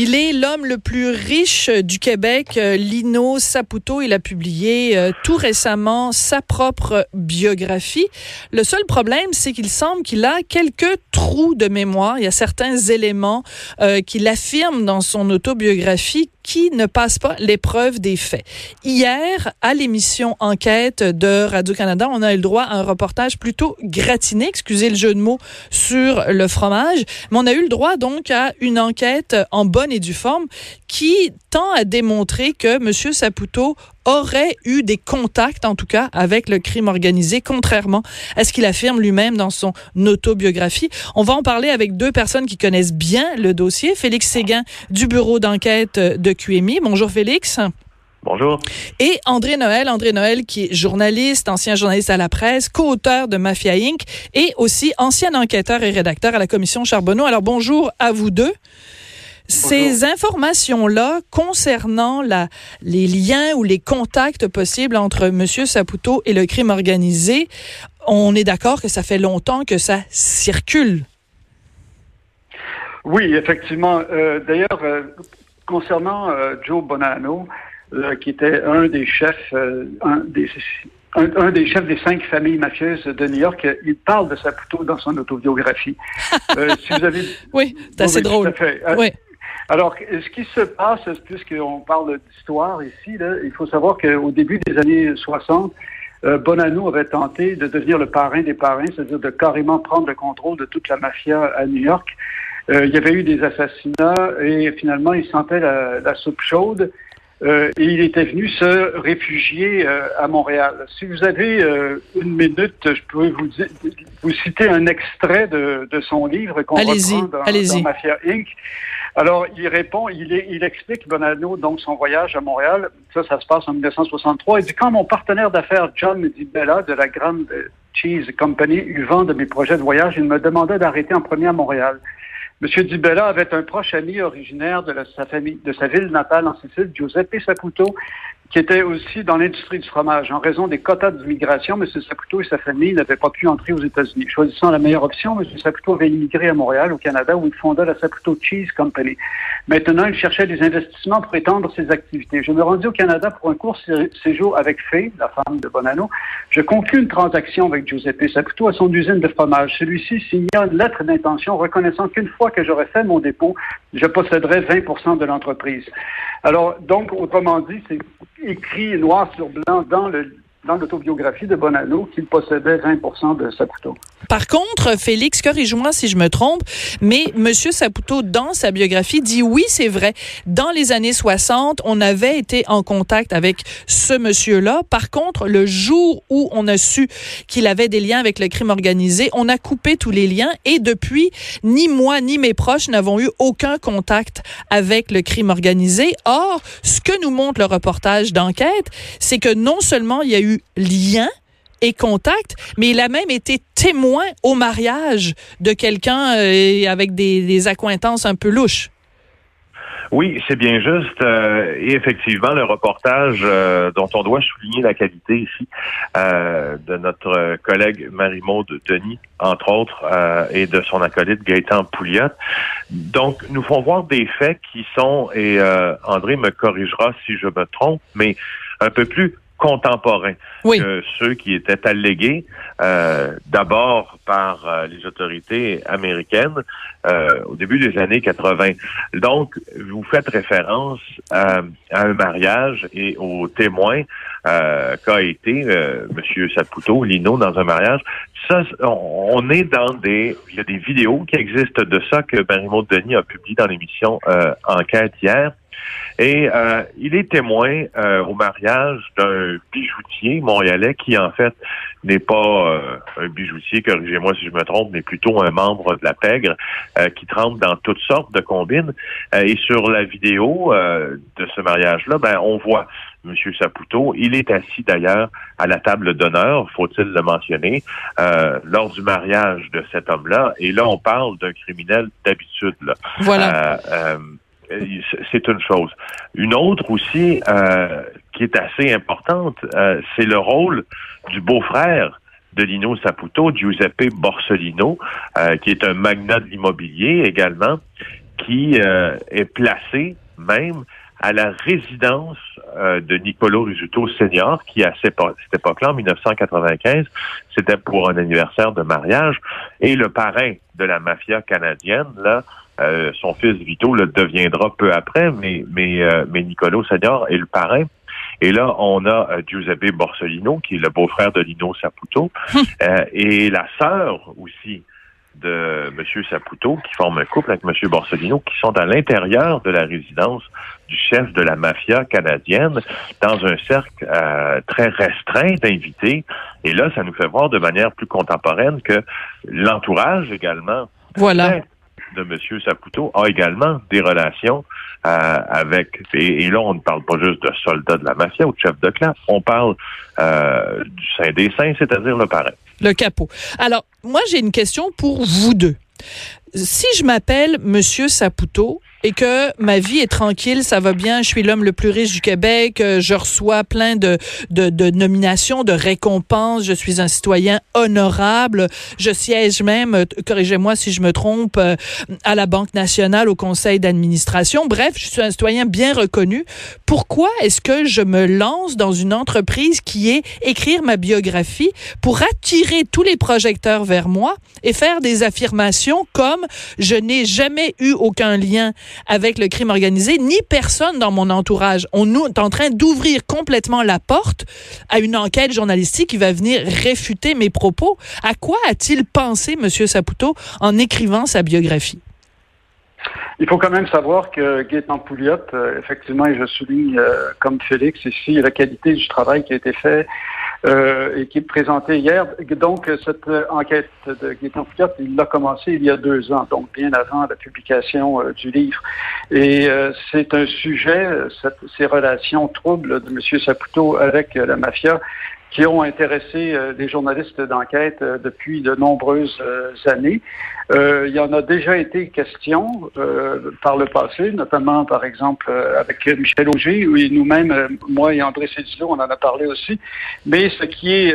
Il est l'homme le plus riche du Québec, euh, Lino Saputo. Il a publié euh, tout récemment sa propre biographie. Le seul problème, c'est qu'il semble qu'il a quelques trous de mémoire. Il y a certains éléments euh, qu'il affirme dans son autobiographie qui ne passent pas l'épreuve des faits. Hier, à l'émission Enquête de Radio-Canada, on a eu le droit à un reportage plutôt gratiné, excusez le jeu de mots, sur le fromage, mais on a eu le droit donc à une enquête en bonne et due forme qui tend à démontrer que M. Saputo aurait eu des contacts, en tout cas, avec le crime organisé, contrairement à ce qu'il affirme lui-même dans son autobiographie. On va en parler avec deux personnes qui connaissent bien le dossier. Félix Séguin du bureau d'enquête de QMI. Bonjour Félix. Bonjour. Et André Noël, André Noël qui est journaliste, ancien journaliste à la presse, co-auteur de Mafia Inc. et aussi ancien enquêteur et rédacteur à la commission Charbonneau. Alors bonjour à vous deux. Ces informations-là concernant la, les liens ou les contacts possibles entre M. Saputo et le crime organisé, on est d'accord que ça fait longtemps que ça circule? Oui, effectivement. Euh, D'ailleurs, euh, concernant euh, Joe Bonanno, qui était un des chefs, un des un, un, des chefs des cinq familles mafieuses de New York, il parle de Saputo dans son autobiographie. euh, si vous avez... Oui, c'est assez oui, drôle. Fait. Oui. Alors, ce qui se passe, puisqu'on parle d'histoire ici, là, il faut savoir qu'au début des années 60, euh, Bonanno avait tenté de devenir le parrain des parrains, c'est-à-dire de carrément prendre le contrôle de toute la mafia à New York. Euh, il y avait eu des assassinats et finalement, il sentait la, la soupe chaude. Euh, et il était venu se réfugier euh, à Montréal. Si vous avez euh, une minute, je peux vous, vous citer un extrait de, de son livre qu'on reprend dans, dans, Mafia Inc. Alors, il répond, il, est, il explique, Bonanno, donc son voyage à Montréal, ça, ça se passe en 1963. Il dit, quand mon partenaire d'affaires, John Bella de la Grande Cheese Company, eut vent de mes projets de voyage, il me demandait d'arrêter en premier à Montréal. M. Dibella avait un proche ami originaire de sa ville natale en Sicile, Giuseppe Saputo, qui était aussi dans l'industrie du fromage. En raison des quotas d'immigration, M. Saputo et sa famille n'avaient pas pu entrer aux États-Unis. Choisissant la meilleure option, M. Saputo avait immigré à Montréal, au Canada, où il fonda la Saputo Cheese Company. Maintenant, il cherchait des investissements pour étendre ses activités. Je me rendis au Canada pour un court séjour avec Faye, la femme de Bonanno. Je conclus une transaction avec Giuseppe Saputo à son usine de fromage. Celui-ci signa une lettre d'intention reconnaissant qu'une fois que j'aurais fait mon dépôt, je posséderais 20% de l'entreprise. Alors, donc, autrement dit, c'est écrit noir sur blanc dans le dans l'autobiographie de Bonanno qu'il possédait 20% de Saputo. Par contre, Félix, corrige-moi si je me trompe, mais M. Saputo, dans sa biographie, dit oui, c'est vrai. Dans les années 60, on avait été en contact avec ce monsieur-là. Par contre, le jour où on a su qu'il avait des liens avec le crime organisé, on a coupé tous les liens et depuis, ni moi ni mes proches n'avons eu aucun contact avec le crime organisé. Or, ce que nous montre le reportage d'enquête, c'est que non seulement il y a eu lien et contact, mais il a même été témoin au mariage de quelqu'un euh, avec des, des, accointances un peu louches. Oui, c'est bien juste. Euh, et effectivement, le reportage euh, dont on doit souligner la qualité ici de notre collègue Marie-Maude Denis, entre autres, et de son acolyte Gaëtan Pouliot. Donc, nous font voir des faits qui sont, et André me corrigera si je me trompe, mais un peu plus contemporains oui. que ceux qui étaient allégués euh, d'abord par euh, les autorités américaines euh, au début des années 80. Donc, vous faites référence à, à un mariage et aux témoins qu'a été Monsieur Saputo, Lino, dans un mariage. Ça, on, on, est dans des... Il y a des vidéos qui existent de ça que Marie-Maud Denis a publié dans l'émission Enquête hier. Et euh, il est témoin euh, au mariage d'un bijoutier montréalais qui, en fait, n'est pas un bijoutier, corrigez-moi si je me trompe, mais plutôt un membre de la pègre qui trempe dans toutes sortes de combines. et sur la vidéo de ce mariage-là, ben on voit M. Saputo. Il est assis d'ailleurs à la table d'honneur, faut-il le mentionner, euh, lors du mariage de cet homme-là. Et là, on parle d'un criminel d'habitude. Voilà. Euh, euh, c'est une chose. Une autre aussi qui est assez importante, c'est le rôle du beau-frère de Lino Saputo, Giuseppe Borsellino, qui est un magnat de l'immobilier également, qui est placé même à la résidence euh, de Nicolo Risuto Senior, qui à cette époque-là, en 1995, c'était pour un anniversaire de mariage, et le parrain de la mafia canadienne, là, euh, son fils Vito le deviendra peu après, mais mais euh, mais Nicolo Senior est le parrain. Et là, on a Giuseppe Borsellino, qui est le beau-frère de Lino Saputo, hum. et la sœur aussi de M. Saputo, qui forment un couple avec M. Borsellino, qui sont à l'intérieur de la résidence du chef de la mafia canadienne, dans un cercle euh, très restreint d'invités. Et là, ça nous fait voir de manière plus contemporaine que l'entourage également voilà. De M. Saputo a également des relations euh, avec... Et, là, on ne parle pas juste de soldats de la mafia ou de chef de clan, on parle euh, du Saint des Saints, c'est-à-dire le parrain. Le capot. Alors, moi, j'ai une question pour vous deux. Si je m'appelle Monsieur Saputo et que ma vie est tranquille, ça va bien, je suis l'homme le plus riche du Québec, euh, je reçois plein de, de, de, nominations, de récompenses, je suis un citoyen honorable, je siège même, euh, corrigez-moi si je me trompe, euh, à la Banque nationale, au conseil d'administration. Bref, je suis un citoyen bien reconnu. Pourquoi est-ce que je me lance dans une entreprise qui est écrire ma biographie pour attirer tous les projecteurs vers moi et faire des affirmations comme je n'ai jamais eu aucun lien avec le crime organisé, ni personne dans mon entourage. On est en train d'ouvrir complètement la porte à une enquête journalistique qui va venir réfuter mes propos. À quoi a-t-il pensé, M. Saputo, en écrivant sa biographie? Il faut quand même savoir que Gaétan Pouliot, euh, effectivement, et je souligne euh, comme Félix ici la qualité du travail qui a été fait euh, et qui est présenté hier. Donc, cette enquête de Gaétan Pouliot, il l'a commencé il y a deux ans, donc bien avant la publication du livre. Et c'est un sujet, ces relations troubles de M. Saputo avec la mafia, qui ont intéressé euh, les journalistes d'enquête euh, depuis de nombreuses euh, années. il y en a déjà été question par le passé, notamment par exemple avec Michel Auger, et nous-mêmes, moi et André Cédillo, on en a parlé aussi. Mais ce qui est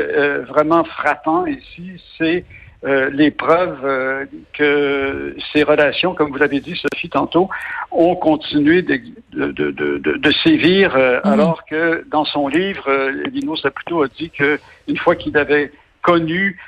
vraiment frappant ici, c'est euh, les preuves euh, que ces relations, comme vous l'avez dit, Sophie, tantôt, ont continué de, de, de, de, sévir, euh, mhm. alors que dans son livre, Lino Saputo a dit qu'une fois qu'il avait connu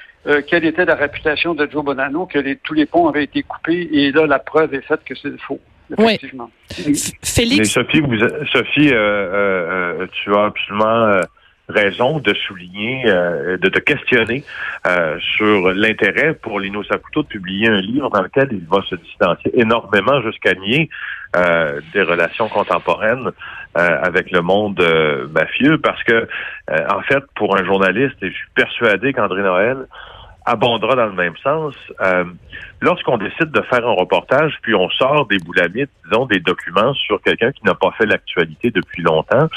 quelle était la réputation de Joe Bonanno, que les, tous les ponts avaient été coupés, et là, la preuve est faite que c'est faux. Effectivement. Félix. Mais Sophie, vous, Sophie tu as absolument raison de souligner, euh, de te questionner euh, sur l'intérêt pour Lino Saputo de publier un livre dans lequel il va se distancier énormément jusqu'à nier euh, des relations contemporaines avec le monde mafieux. Parce que, en fait, pour un journaliste, et je suis persuadé qu'André Noël abondera dans le même sens. Euh, lorsqu'on décide de faire un reportage, puis on sort des boulamites, disons, des documents sur quelqu'un qui n'a pas fait l'actualité depuis longtemps,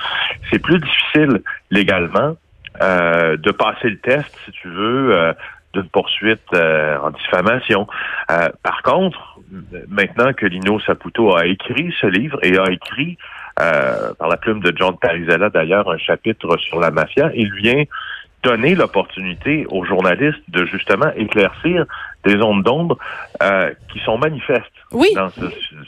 c'est plus difficile légalement euh, de passer le test, si tu veux, euh, d'une poursuite en diffamation. par contre, maintenant que Lino Saputo a écrit ce livre et a écrit par la plume de John Parizella d'ailleurs un chapitre sur la mafia, il vient donner l'opportunité aux journalistes de justement éclaircir des ondes d'ombre euh, qui sont manifestes oui. dans, ce,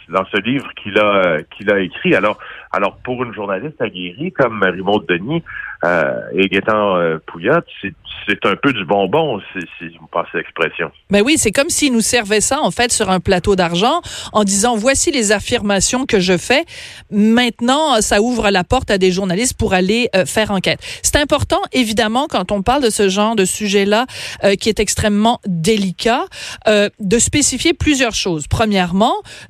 dans ce livre qu'il a qu'il a écrit. Alors alors pour une journaliste aguerrie comme Marie-Maude Denis euh, et Gaétan euh, Pouillat, c'est c'est un peu du bonbon, si, si vous passez l'expression. Ben oui, c'est comme s'il nous servait ça, en fait, sur un plateau d'argent, en disant, voici les affirmations que je fais. Maintenant, ça ouvre la porte à des journalistes pour aller euh, faire enquête. C'est important, évidemment, quand on parle de ce genre de sujet-là, euh, qui est extrêmement délicat, euh, de spécifier plusieurs choses. Premièrement,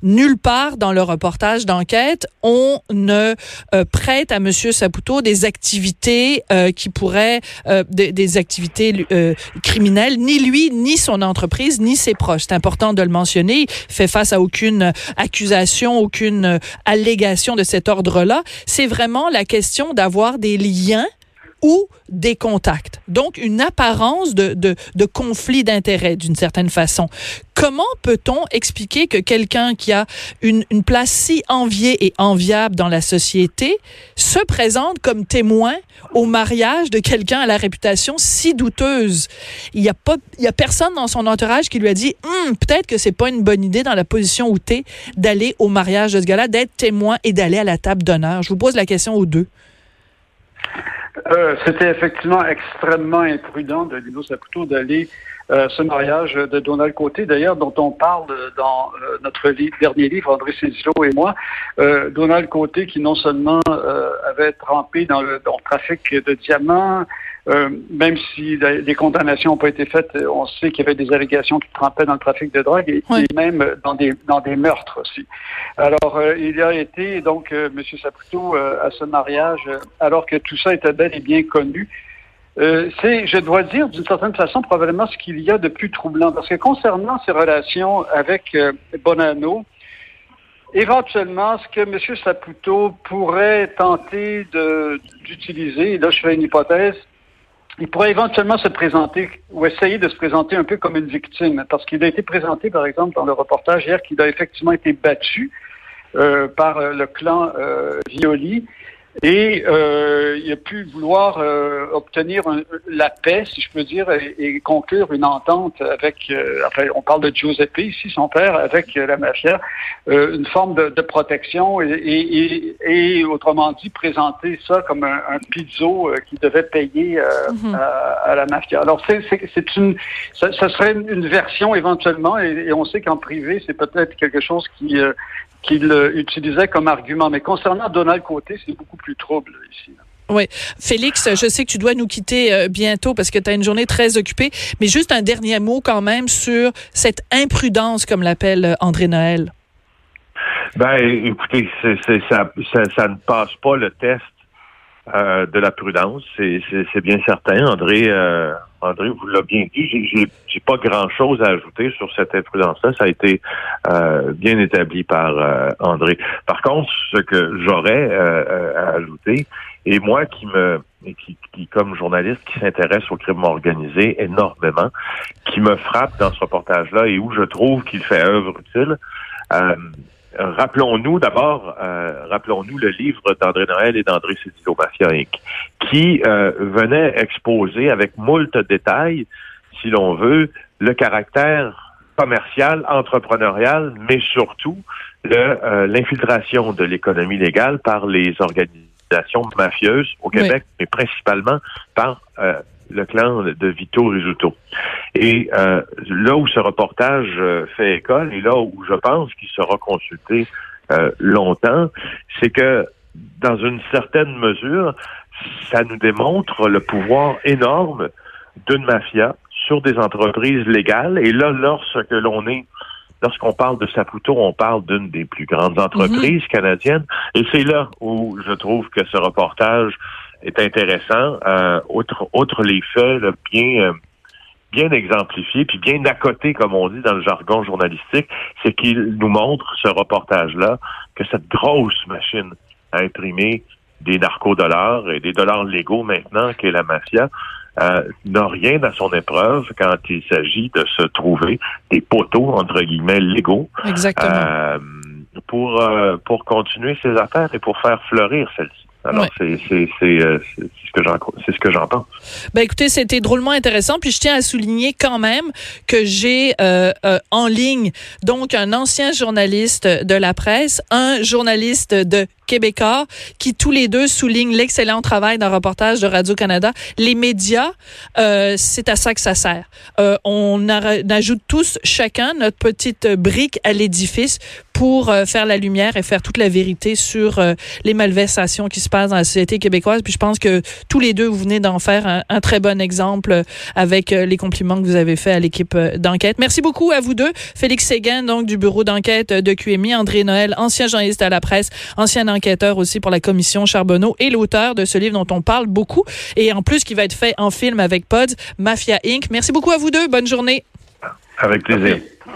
nulle part dans le reportage d'enquête, on ne euh, prête à Monsieur Saputo des activités euh, qui pourraient, euh, des, des, activités criminelles, ni lui, ni son entreprise, ni ses proches. C'est important de le mentionner. Il fait face à aucune accusation, aucune allégation de cet ordre-là. C'est vraiment la question d'avoir des liens ou des contacts. Donc, une apparence de, de, de conflit d'intérêts d'une certaine façon. Comment peut-on expliquer que quelqu'un qui a une, une place si enviée et enviable dans la société se présente comme témoin au mariage de quelqu'un à la réputation si douteuse? Il n'y a pas, il y a personne dans son entourage qui lui a dit, hum, peut-être que c'est pas une bonne idée dans la position où tu es d'aller au mariage de ce gars-là, d'être témoin et d'aller à la table d'honneur. Je vous pose la question aux deux. Euh, c'était effectivement extrêmement imprudent de Lino Saputo d'aller euh, ce mariage de Donald Côté, d'ailleurs, dont on parle dans euh, notre dernier livre, André Cézillo et moi. Donald Côté, qui non seulement avait trempé dans le, dans le trafic de diamants, euh, même si des condamnations n'ont pas été faites, on sait qu'il y avait des allégations qui trempaient dans le trafic de drogue et, même dans des dans des meurtres aussi. Alors, euh, il a été donc euh, M. Saputo à ce mariage, alors que tout ça était bel et bien connu. c'est, je dois dire, d'une certaine façon, probablement ce qu'il y a de plus troublant. Parce que concernant ses relations avec Bonanno, éventuellement, ce que M. Saputo pourrait tenter de, d'utiliser, là je fais une hypothèse, il pourrait éventuellement se présenter ou essayer de se présenter un peu comme une victime, parce qu'il a été présenté, par exemple, dans le reportage hier, qu'il a effectivement été battu euh, par euh, le clan euh, Violi et euh, il a pu vouloir euh, obtenir la paix, si je peux dire, et, conclure une entente avec, euh, enfin, on parle de Giuseppe ici, son père, avec la mafia, une forme de, de protection et, et, autrement dit, présenter ça comme un, un pizzo qui devait payer mm-hmm. à, la mafia. Alors, c'est une, ça, ça, serait une version éventuellement, et, on sait qu'en privé, c'est peut-être quelque chose qui qu'il utilisait comme argument. Mais concernant Donald Côté, c'est beaucoup plus trouble ici. Oui. Félix, je sais que tu dois nous quitter euh, bientôt parce que tu as une journée très occupée, mais juste un dernier mot quand même sur cette imprudence, comme l'appelle euh, André Noël. Ben, écoutez, ça, ça, ne passe pas le test euh, de la prudence, c'est bien certain. André, euh, André vous l'a bien dit. J'ai pas grand-chose à ajouter sur cette imprudence-là. Ça a été euh, bien établi par André. Par contre, ce que j'aurais à ajouter, et moi qui me qui, qui comme journaliste qui s'intéresse au crime organisé énormément, qui me frappe dans ce reportage-là et où je trouve qu'il fait œuvre utile. Rappelons-nous d'abord, euh, rappelons-nous le livre d'André Noël et d'André Cédillo Mafia Inc., qui euh, venait exposer avec moult détails, si l'on veut, le caractère commercial, entrepreneurial, mais surtout euh, l'infiltration de l'économie légale par les organisations mafieuses au Québec, mais principalement par le clan de Vito Rizzuto. Et euh, là où ce reportage euh, fait école et là où je pense qu'il sera consulté euh, longtemps, c'est que dans une certaine mesure, ça nous démontre le pouvoir énorme d'une mafia sur des entreprises légales. Et là, lorsque l'on est lorsqu'on parle de Saputo, on parle d'une des plus grandes entreprises mhm. canadiennes. Et c'est là où je trouve que ce reportage est intéressant. Euh, outre, les faits bien euh, bien exemplifiés, puis bien accotés, comme on dit dans le jargon journalistique, c'est qu'il nous montre, ce reportage-là, que cette grosse machine à imprimer des narcodollars et des dollars légaux maintenant, qu'est la mafia, euh, n'a rien à son épreuve quand il s'agit de se trouver des poteaux, entre guillemets, légaux. Exactement. Euh, pour, euh, pour continuer ses affaires et pour faire fleurir celles-ci. Alors, c'est euh, ce que j'en c'est ce que j'entends. Ben écoutez, c'était drôlement intéressant. Puis je tiens à souligner quand même que j'ai euh, euh, en ligne donc un ancien journaliste de la presse, un journaliste de Québécois, qui tous les deux soulignent l'excellent travail d'un reportage de Radio Canada. Les médias, euh, c'est à ça que ça sert. Euh, on, ajoute tous chacun notre petite brique à l'édifice pour euh, faire la lumière et faire toute la vérité sur les malversations qui se passe dans la société québécoise. Puis je pense que tous les deux, vous venez d'en faire un, très bon exemple avec les compliments que vous avez fait à l'équipe d'enquête. Merci beaucoup à vous deux. Félix Séguin, donc du bureau d'enquête de QMI, André Noël, ancien journaliste à la presse, ancien enquêteur aussi pour la commission Charbonneau et l'auteur de ce livre dont on parle beaucoup et en plus qui va être fait en film avec Pods, Mafia Inc. Merci beaucoup à vous deux. Bonne journée. Avec plaisir.